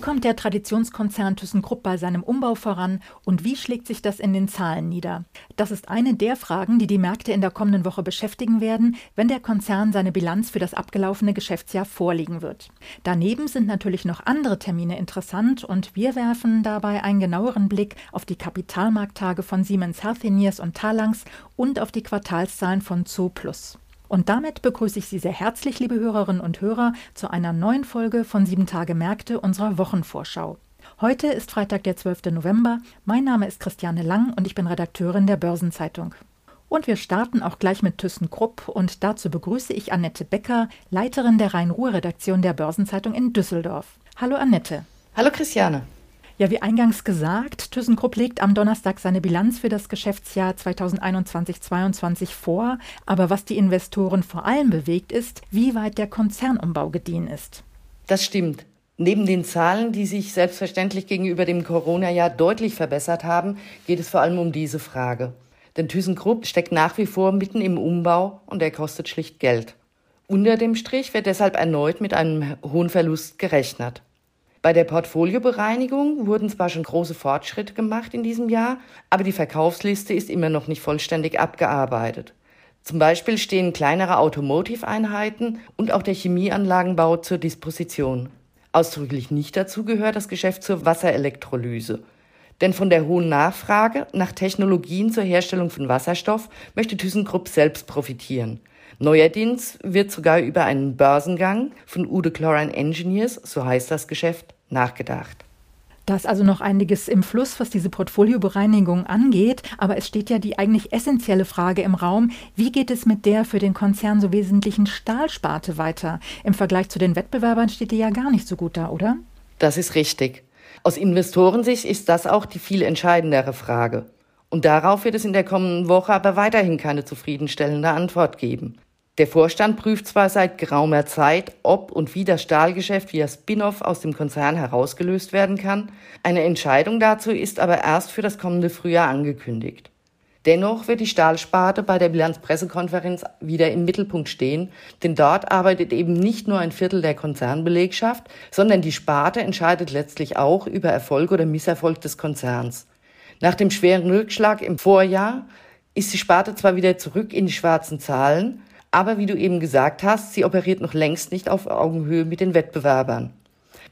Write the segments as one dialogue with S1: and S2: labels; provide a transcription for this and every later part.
S1: Kommt der Traditionskonzern ThyssenKrupp bei seinem Umbau voran und wie schlägt sich das in den Zahlen nieder? Das ist eine der Fragen, die die Märkte in der kommenden Woche beschäftigen werden, wenn der Konzern seine Bilanz für das abgelaufene Geschäftsjahr vorlegen wird. Daneben sind natürlich noch andere Termine interessant und wir werfen dabei einen genaueren Blick auf die Kapitalmarkttage von Siemens Healthineers und Talangs und auf die Quartalszahlen von Zooplus. Und damit begrüße ich Sie sehr herzlich, liebe Hörerinnen und Hörer, zu einer neuen Folge von Sieben Tage Märkte unserer Wochenvorschau. Heute ist Freitag, der 12. November. Mein Name ist Christiane Lang und ich bin Redakteurin der Börsenzeitung. Und wir starten auch gleich mit ThyssenKrupp und dazu begrüße ich Annette Becker, Leiterin der Rhein-Ruhr-Redaktion der Börsenzeitung in Düsseldorf. Hallo Annette.
S2: Hallo Christiane.
S1: Ja, wie eingangs gesagt, ThyssenKrupp legt am Donnerstag seine Bilanz für das Geschäftsjahr 2021-22 vor. Aber was die Investoren vor allem bewegt, ist, wie weit der Konzernumbau gediehen ist.
S2: Das stimmt. Neben den Zahlen, die sich selbstverständlich gegenüber dem Corona-Jahr deutlich verbessert haben, geht es vor allem um diese Frage. Denn ThyssenKrupp steckt nach wie vor mitten im Umbau und er kostet schlicht Geld. Unter dem Strich wird deshalb erneut mit einem hohen Verlust gerechnet. Bei der Portfoliobereinigung wurden zwar schon große Fortschritte gemacht in diesem Jahr, aber die Verkaufsliste ist immer noch nicht vollständig abgearbeitet. Zum Beispiel stehen kleinere Automotive-Einheiten und auch der Chemieanlagenbau zur Disposition. Ausdrücklich nicht dazu gehört das Geschäft zur Wasserelektrolyse. Denn von der hohen Nachfrage nach Technologien zur Herstellung von Wasserstoff möchte ThyssenKrupp selbst profitieren. Neuerdings wird sogar über einen Börsengang von Ude Chlorine Engineers, so heißt das Geschäft, nachgedacht.
S1: Da ist also noch einiges im Fluss, was diese Portfoliobereinigung angeht. Aber es steht ja die eigentlich essentielle Frage im Raum, wie geht es mit der für den Konzern so wesentlichen Stahlsparte weiter? Im Vergleich zu den Wettbewerbern steht die ja gar nicht so gut da, oder?
S2: Das ist richtig. Aus Investorensicht ist das auch die viel entscheidendere Frage. Und darauf wird es in der kommenden Woche aber weiterhin keine zufriedenstellende Antwort geben. Der Vorstand prüft zwar seit geraumer Zeit, ob und wie das Stahlgeschäft via Spin-off aus dem Konzern herausgelöst werden kann. Eine Entscheidung dazu ist aber erst für das kommende Frühjahr angekündigt. Dennoch wird die Stahlsparte bei der Bilanzpressekonferenz wieder im Mittelpunkt stehen, denn dort arbeitet eben nicht nur ein Viertel der Konzernbelegschaft, sondern die Sparte entscheidet letztlich auch über Erfolg oder Misserfolg des Konzerns. Nach dem schweren Rückschlag im Vorjahr ist die Sparte zwar wieder zurück in die schwarzen Zahlen, aber wie du eben gesagt hast, sie operiert noch längst nicht auf Augenhöhe mit den Wettbewerbern.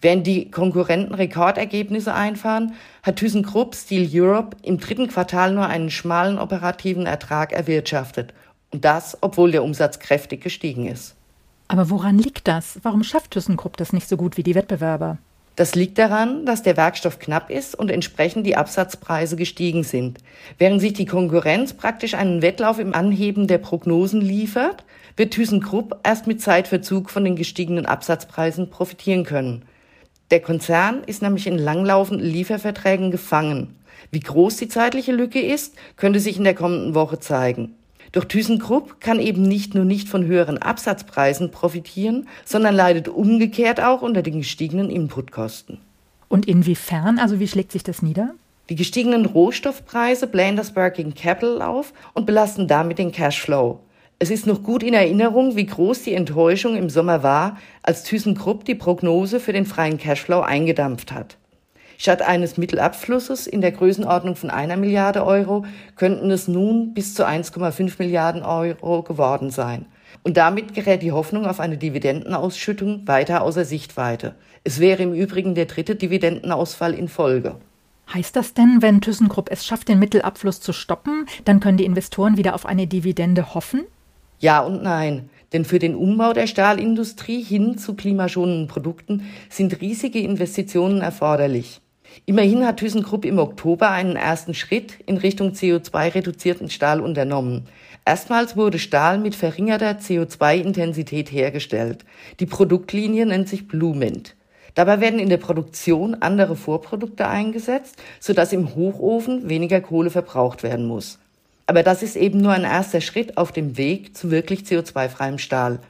S2: Während die Konkurrenten Rekordergebnisse einfahren, hat ThyssenKrupp Steel Europe im dritten Quartal nur einen schmalen operativen Ertrag erwirtschaftet. Und das, obwohl der Umsatz kräftig gestiegen ist.
S1: Aber woran liegt das? Warum schafft ThyssenKrupp das nicht so gut wie die Wettbewerber?
S2: Das liegt daran, dass der Werkstoff knapp ist und entsprechend die Absatzpreise gestiegen sind. Während sich die Konkurrenz praktisch einen Wettlauf im Anheben der Prognosen liefert, wird ThyssenKrupp erst mit Zeitverzug von den gestiegenen Absatzpreisen profitieren können. Der Konzern ist nämlich in langlaufenden Lieferverträgen gefangen. Wie groß die zeitliche Lücke ist, könnte sich in der kommenden Woche zeigen. Doch ThyssenKrupp kann eben nicht nur nicht von höheren Absatzpreisen profitieren, sondern leidet umgekehrt auch unter den gestiegenen Inputkosten.
S1: Und inwiefern, also wie schlägt sich das nieder?
S2: Die gestiegenen Rohstoffpreise blähen das Working Capital auf und belasten damit den Cashflow. Es ist noch gut in Erinnerung, wie groß die Enttäuschung im Sommer war, als ThyssenKrupp die Prognose für den freien Cashflow eingedampft hat. Statt eines Mittelabflusses in der Größenordnung von einer Milliarde Euro könnten es nun bis zu 1,5 Milliarden Euro geworden sein. Und damit gerät die Hoffnung auf eine Dividendenausschüttung weiter außer Sichtweite. Es wäre im Übrigen der dritte Dividendenausfall in Folge.
S1: Heißt das denn, wenn ThyssenKrupp es schafft, den Mittelabfluss zu stoppen, dann können die Investoren wieder auf eine Dividende hoffen?
S2: Ja und nein. Denn für den Umbau der Stahlindustrie hin zu klimaschonenden Produkten sind riesige Investitionen erforderlich. Immerhin hat ThyssenKrupp im Oktober einen ersten Schritt in Richtung CO2-reduzierten Stahl unternommen. Erstmals wurde Stahl mit verringerter CO2-Intensität hergestellt. Die Produktlinie nennt sich Blument. Dabei werden in der Produktion andere Vorprodukte eingesetzt, sodass im Hochofen weniger Kohle verbraucht werden muss. Aber das ist eben nur ein erster Schritt auf dem Weg zu wirklich CO2-freiem Stahl.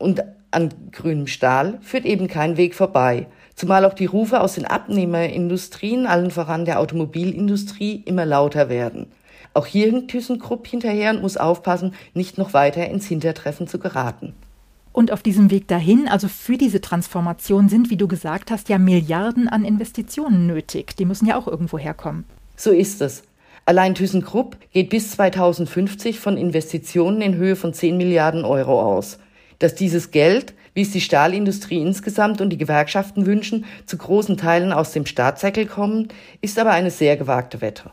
S2: Und an grünem Stahl führt eben kein Weg vorbei. Zumal auch die Rufe aus den Abnehmerindustrien, allen voran der Automobilindustrie, immer lauter werden. Auch hier hinkt ThyssenKrupp hinterher und muss aufpassen, nicht noch weiter ins Hintertreffen zu geraten.
S1: Und auf diesem Weg dahin, also für diese Transformation, sind, wie du gesagt hast, ja Milliarden an Investitionen nötig. Die müssen ja auch irgendwo herkommen.
S2: So ist es. Allein ThyssenKrupp geht bis 2050 von Investitionen in Höhe von 10 Milliarden Euro aus. Dass dieses Geld, wie es die Stahlindustrie insgesamt und die Gewerkschaften wünschen, zu großen Teilen aus dem Staatssäckel kommen, ist aber eine sehr gewagte Wette.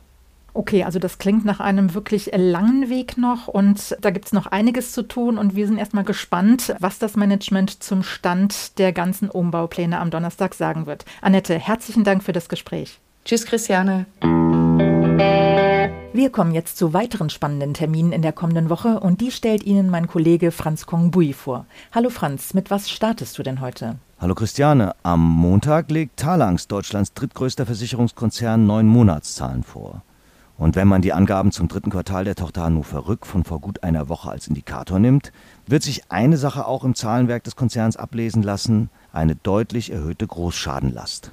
S1: Okay, also das klingt nach einem wirklich langen Weg noch und da gibt es noch einiges zu tun und wir sind erstmal gespannt, was das Management zum Stand der ganzen Umbaupläne am Donnerstag sagen wird. Annette, herzlichen Dank für das Gespräch.
S2: Tschüss, Christiane.
S1: Wir kommen jetzt zu weiteren spannenden Terminen in der kommenden Woche und die stellt Ihnen mein Kollege Franz Kongbui vor. Hallo Franz, mit was startest du denn heute?
S3: Hallo Christiane, am Montag legt Talangs, Deutschlands drittgrößter Versicherungskonzern, neun Monatszahlen vor. Und wenn man die Angaben zum dritten Quartal der Tochter Hannover Rück von vor gut einer Woche als Indikator nimmt, wird sich eine Sache auch im Zahlenwerk des Konzerns ablesen lassen, eine deutlich erhöhte Großschadenlast.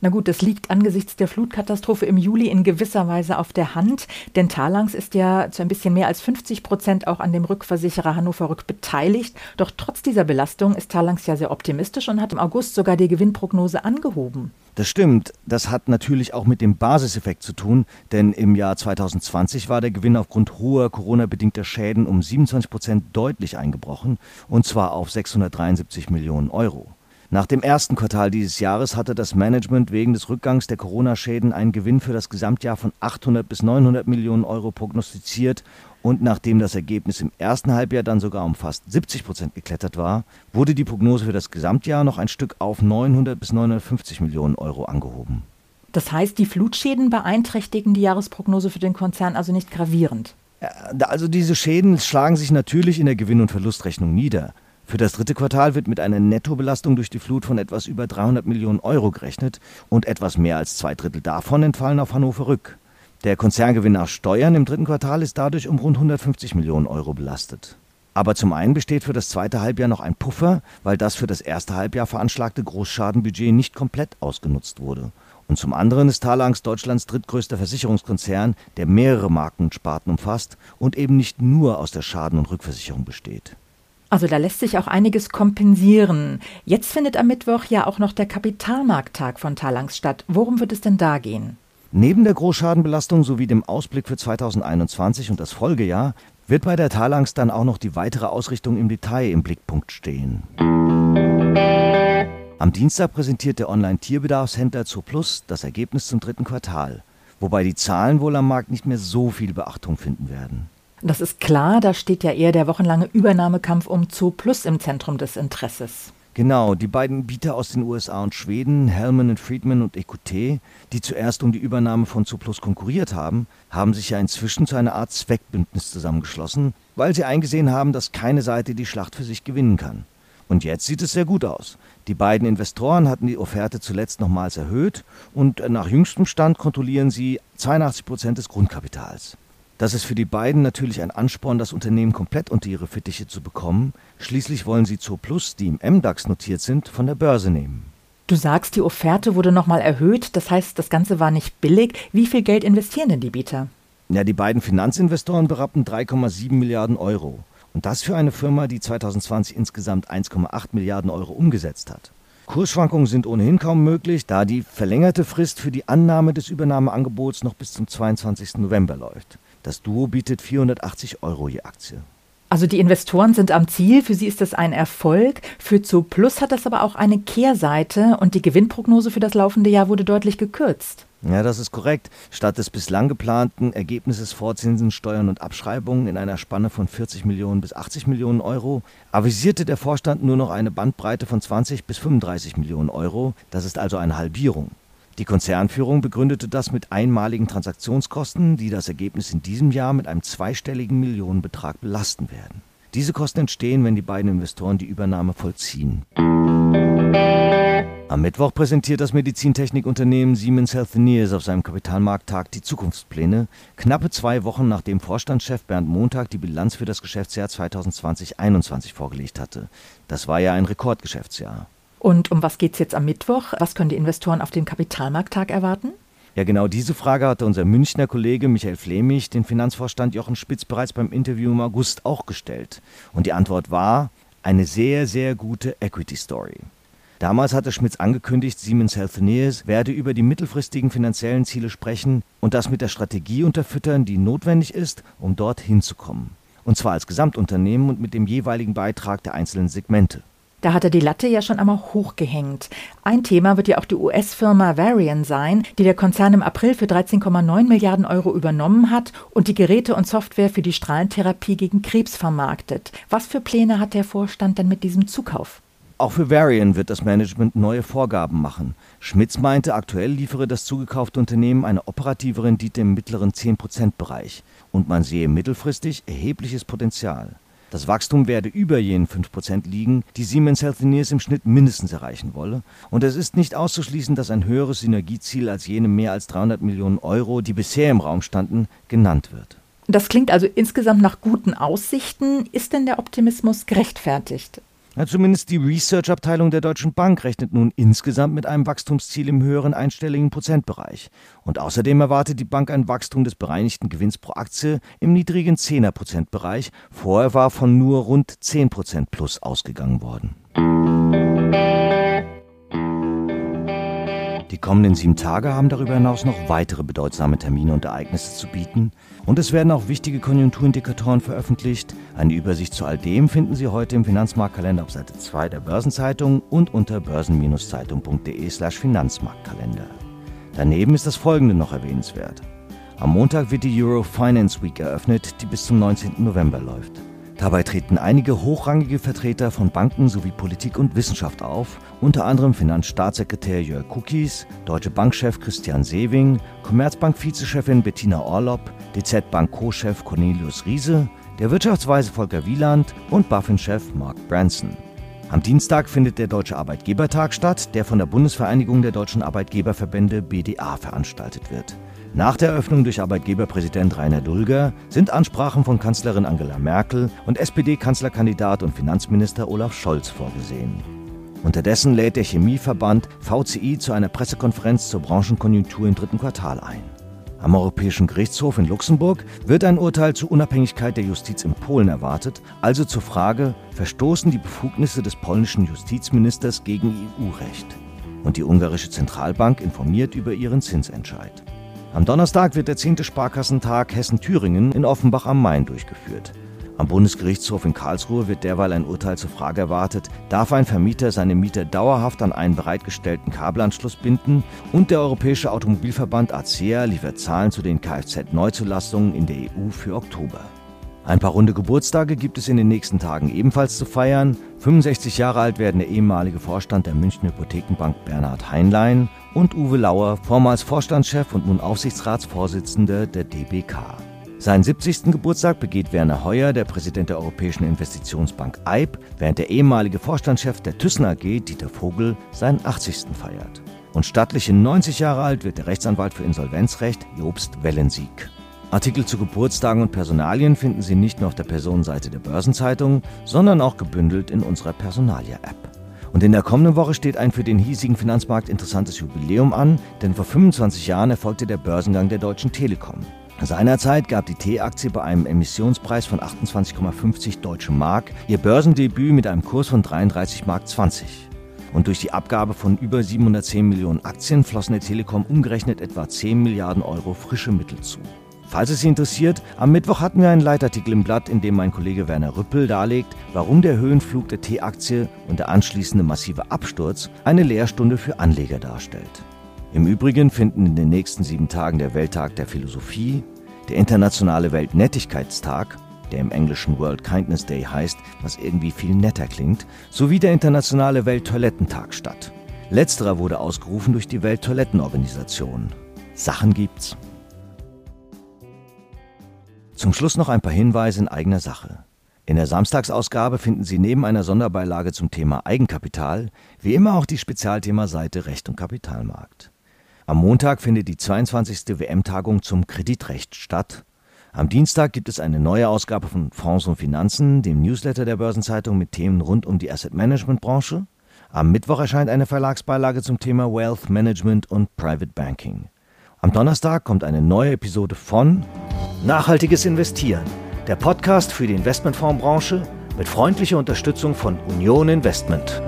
S1: Na gut, das liegt angesichts der Flutkatastrophe im Juli in gewisser Weise auf der Hand, denn Talangs ist ja zu ein bisschen mehr als 50 Prozent auch an dem Rückversicherer Hannover Rück beteiligt. Doch trotz dieser Belastung ist Talangs ja sehr optimistisch und hat im August sogar die Gewinnprognose angehoben.
S3: Das stimmt. Das hat natürlich auch mit dem Basiseffekt zu tun, denn im Jahr 2020 war der Gewinn aufgrund hoher Corona-bedingter Schäden um 27 Prozent deutlich eingebrochen, und zwar auf 673 Millionen Euro. Nach dem ersten Quartal dieses Jahres hatte das Management wegen des Rückgangs der Corona-Schäden einen Gewinn für das Gesamtjahr von 800 bis 900 Millionen Euro prognostiziert und nachdem das Ergebnis im ersten Halbjahr dann sogar um fast 70 Prozent geklettert war, wurde die Prognose für das Gesamtjahr noch ein Stück auf 900 bis 950 Millionen Euro angehoben.
S1: Das heißt, die Flutschäden beeinträchtigen die Jahresprognose für den Konzern also nicht gravierend.
S3: Also diese Schäden schlagen sich natürlich in der Gewinn- und Verlustrechnung nieder. Für das dritte Quartal wird mit einer Nettobelastung durch die Flut von etwas über 300 Millionen Euro gerechnet und etwas mehr als zwei Drittel davon entfallen auf Hannover Rück. Der Konzerngewinn nach Steuern im dritten Quartal ist dadurch um rund 150 Millionen Euro belastet. Aber zum einen besteht für das zweite Halbjahr noch ein Puffer, weil das für das erste Halbjahr veranschlagte Großschadenbudget nicht komplett ausgenutzt wurde. Und zum anderen ist Talangs Deutschlands drittgrößter Versicherungskonzern, der mehrere Marken und Sparten umfasst und eben nicht nur aus der Schaden- und Rückversicherung besteht.
S1: Also da lässt sich auch einiges kompensieren. Jetzt findet am Mittwoch ja auch noch der Kapitalmarkttag von Talangs statt. Worum wird es denn da gehen?
S3: Neben der Großschadenbelastung sowie dem Ausblick für 2021 und das Folgejahr wird bei der Talangs dann auch noch die weitere Ausrichtung im Detail im Blickpunkt stehen. Am Dienstag präsentiert der Online-Tierbedarfshändler Zooplus das Ergebnis zum dritten Quartal, wobei die Zahlen wohl am Markt nicht mehr so viel Beachtung finden werden.
S1: Das ist klar, da steht ja eher der wochenlange Übernahmekampf um Zoo Plus im Zentrum des Interesses.
S3: Genau, die beiden Bieter aus den USA und Schweden, Hellman Friedman und Ecoute, die zuerst um die Übernahme von Zooplus konkurriert haben, haben sich ja inzwischen zu einer Art Zweckbündnis zusammengeschlossen, weil sie eingesehen haben, dass keine Seite die Schlacht für sich gewinnen kann. Und jetzt sieht es sehr gut aus. Die beiden Investoren hatten die Offerte zuletzt nochmals erhöht und nach jüngstem Stand kontrollieren sie 82 Prozent des Grundkapitals. Das ist für die beiden natürlich ein Ansporn, das Unternehmen komplett unter ihre Fittiche zu bekommen. Schließlich wollen sie Zooplus, die im MDAX notiert sind, von der Börse nehmen.
S1: Du sagst, die Offerte wurde nochmal erhöht, das heißt, das Ganze war nicht billig. Wie viel Geld investieren denn die Bieter?
S3: Ja, die beiden Finanzinvestoren berappen 3,7 Milliarden Euro. Und das für eine Firma, die 2020 insgesamt 1,8 Milliarden Euro umgesetzt hat. Kursschwankungen sind ohnehin kaum möglich, da die verlängerte Frist für die Annahme des Übernahmeangebots noch bis zum 22. November läuft. Das Duo bietet 480 Euro je Aktie.
S1: Also die Investoren sind am Ziel, für sie ist das ein Erfolg. Für Zooplus hat das aber auch eine Kehrseite und die Gewinnprognose für das laufende Jahr wurde deutlich gekürzt.
S3: Ja, das ist korrekt. Statt des bislang geplanten Ergebnisses vor Zinsen, Steuern und Abschreibungen in einer Spanne von 40 Millionen bis 80 Millionen Euro avisierte der Vorstand nur noch eine Bandbreite von 20 bis 35 Millionen Euro. Das ist also eine Halbierung. Die Konzernführung begründete das mit einmaligen Transaktionskosten, die das Ergebnis in diesem Jahr mit einem zweistelligen Millionenbetrag belasten werden. Diese Kosten entstehen, wenn die beiden Investoren die Übernahme vollziehen. Am Mittwoch präsentiert das Medizintechnikunternehmen Siemens Healthineers auf seinem Kapitalmarkttag die Zukunftspläne, knappe zwei Wochen nachdem Vorstandschef Bernd Montag die Bilanz für das Geschäftsjahr 2020-21 vorgelegt hatte. Das war ja ein Rekordgeschäftsjahr.
S1: Und um was geht es jetzt am Mittwoch? Was können die Investoren auf dem Kapitalmarkttag erwarten?
S3: Ja, genau diese Frage hatte unser Münchner Kollege Michael Flemich den Finanzvorstand Jochen Spitz bereits beim Interview im August auch gestellt. Und die Antwort war eine sehr, sehr gute Equity Story. Damals hatte Schmitz angekündigt, Siemens Healthineers werde über die mittelfristigen finanziellen Ziele sprechen und das mit der Strategie unterfüttern, die notwendig ist, um dort hinzukommen. Und zwar als Gesamtunternehmen und mit dem jeweiligen Beitrag der einzelnen Segmente.
S1: Da hat er die Latte ja schon einmal hochgehängt. Ein Thema wird ja auch die US-Firma Varian sein, die der Konzern im April für 13,9 Milliarden Euro übernommen hat und die Geräte und Software für die Strahlentherapie gegen Krebs vermarktet. Was für Pläne hat der Vorstand denn mit diesem Zukauf?
S3: Auch für Varian wird das Management neue Vorgaben machen. Schmitz meinte, aktuell liefere das zugekaufte Unternehmen eine operative Rendite im mittleren 10%-Bereich und man sehe mittelfristig erhebliches Potenzial. Das Wachstum werde über jenen 5% liegen, die Siemens Healthineers im Schnitt mindestens erreichen wolle. Und es ist nicht auszuschließen, dass ein höheres Synergieziel als jene mehr als 300 Millionen Euro, die bisher im Raum standen, genannt wird.
S1: Das klingt also insgesamt nach guten Aussichten. Ist denn der Optimismus gerechtfertigt?
S3: Ja, zumindest die Research-Abteilung der Deutschen Bank rechnet nun insgesamt mit einem Wachstumsziel im höheren einstelligen Prozentbereich. Und außerdem erwartet die Bank ein Wachstum des bereinigten Gewinns pro Aktie im niedrigen 10er Prozentbereich. Vorher war von nur rund 10 Prozent plus ausgegangen worden. Die kommenden sieben Tage haben darüber hinaus noch weitere bedeutsame Termine und Ereignisse zu bieten. Und es werden auch wichtige Konjunkturindikatoren veröffentlicht. Eine Übersicht zu all dem finden Sie heute im Finanzmarktkalender auf Seite 2 der Börsenzeitung und unter börsen-zeitung.de slash Finanzmarktkalender. Daneben ist das folgende noch erwähnenswert. Am Montag wird die Euro Finance Week eröffnet, die bis zum 19. November läuft. Dabei treten einige hochrangige Vertreter von Banken sowie Politik und Wissenschaft auf, unter anderem Finanzstaatssekretär Jörg Kuckis, Deutsche Bankchef Christian Sewing, Commerzbank-Vizechefin Bettina Orlopp, DZ Bank Co-Chef Cornelius Riese, der Wirtschaftsweise Volker Wieland und BaFin-Chef Mark Branson. Am Dienstag findet der Deutsche Arbeitgebertag statt, der von der Bundesvereinigung der deutschen Arbeitgeberverbände BDA veranstaltet wird. Nach der Eröffnung durch Arbeitgeberpräsident Rainer Dulger sind Ansprachen von Kanzlerin Angela Merkel und SPD-Kanzlerkandidat und Finanzminister Olaf Scholz vorgesehen. Unterdessen lädt der Chemieverband VCI zu einer Pressekonferenz zur Branchenkonjunktur im dritten Quartal ein. Am Europäischen Gerichtshof in Luxemburg wird ein Urteil zur Unabhängigkeit der Justiz in Polen erwartet, also zur Frage, verstoßen die Befugnisse des polnischen Justizministers gegen EU-Recht? Und die ungarische Zentralbank informiert über ihren Zinsentscheid. Am Donnerstag wird der 10. Sparkassentag Hessen-Thüringen in Offenbach am Main durchgeführt. Am Bundesgerichtshof in Karlsruhe wird derweil ein Urteil zur Frage erwartet, darf ein Vermieter seine Mieter dauerhaft an einen bereitgestellten Kabelanschluss binden und der Europäische Automobilverband ACEA liefert Zahlen zu den Kfz-Neuzulassungen in der EU für Oktober. Ein paar runde Geburtstage gibt es in den nächsten Tagen ebenfalls zu feiern. 65 Jahre alt werden der ehemalige Vorstand der Münchner Hypothekenbank Bernhard Heinlein und Uwe Lauer, vormals Vorstandschef und nun Aufsichtsratsvorsitzender der DBK. Seinen 70. Geburtstag begeht Werner Heuer, der Präsident der Europäischen Investitionsbank EIB, während der ehemalige Vorstandschef der Thyssen AG, Dieter Vogel, seinen 80. feiert. Und stattliche 90 Jahre alt wird der Rechtsanwalt für Insolvenzrecht Jobst Wellensiek. Artikel zu Geburtstagen und Personalien finden Sie nicht nur auf der Personenseite der Börsenzeitung, sondern auch gebündelt in unserer Personalia-App. Und in der kommenden Woche steht ein für den hiesigen Finanzmarkt interessantes Jubiläum an, denn vor 25 Jahren erfolgte der Börsengang der Deutschen Telekom. Seinerzeit gab die T-Aktie bei einem Emissionspreis von 28,50 Deutsche Mark ihr Börsendebüt mit einem Kurs von 33 Mark 20. Und durch die Abgabe von über 710 Millionen Aktien flossen der Telekom umgerechnet etwa 10 Milliarden Euro frische Mittel zu. Falls es Sie interessiert, am Mittwoch hatten wir einen Leitartikel im Blatt, in dem mein Kollege Werner Rüppel darlegt, warum der Höhenflug der T-Aktie und der anschließende massive Absturz eine Lehrstunde für Anleger darstellt. Im Übrigen finden in den nächsten sieben Tagen der Welttag der Philosophie, der internationale Weltnettigkeitstag, der im englischen World Kindness Day heißt, was irgendwie viel netter klingt, sowie der internationale Welttoilettentag statt. Letzterer wurde ausgerufen durch die Welttoilettenorganisation. Sachen gibt's. Zum Schluss noch ein paar Hinweise in eigener Sache. In der Samstagsausgabe finden Sie neben einer Sonderbeilage zum Thema Eigenkapital wie immer auch die Spezialthema-Seite Recht und Kapitalmarkt. Am Montag findet die 22. WM-Tagung zum Kreditrecht statt. Am Dienstag gibt es eine neue Ausgabe von Fonds und Finanzen, dem Newsletter der Börsenzeitung mit Themen rund um die Asset-Management-Branche. Am Mittwoch erscheint eine Verlagsbeilage zum Thema Wealth Management und Private Banking. Am Donnerstag kommt eine neue Episode von Nachhaltiges Investieren, der Podcast für die Investmentfondsbranche mit freundlicher Unterstützung von Union Investment.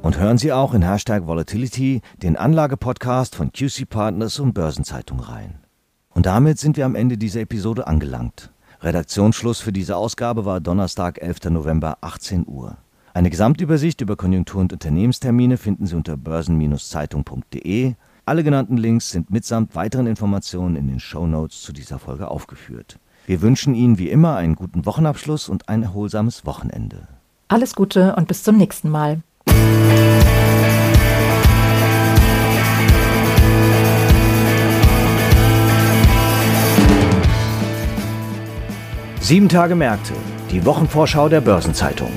S3: Und hören Sie auch in Hashtag Volatility den Anlagepodcast von QC Partners und Börsenzeitung rein. Und damit sind wir am Ende dieser Episode angelangt. Redaktionsschluss für diese Ausgabe war Donnerstag, 11. November, 18 Uhr. Eine Gesamtübersicht über Konjunktur- und Unternehmenstermine finden Sie unter börsen-zeitung.de. Alle genannten Links sind mitsamt weiteren Informationen in den Show Notes zu dieser Folge aufgeführt. Wir wünschen Ihnen wie immer einen guten Wochenabschluss und ein erholsames Wochenende.
S1: Alles Gute und bis zum nächsten Mal.
S3: Sieben Tage Märkte, die Wochenvorschau der Börsenzeitung.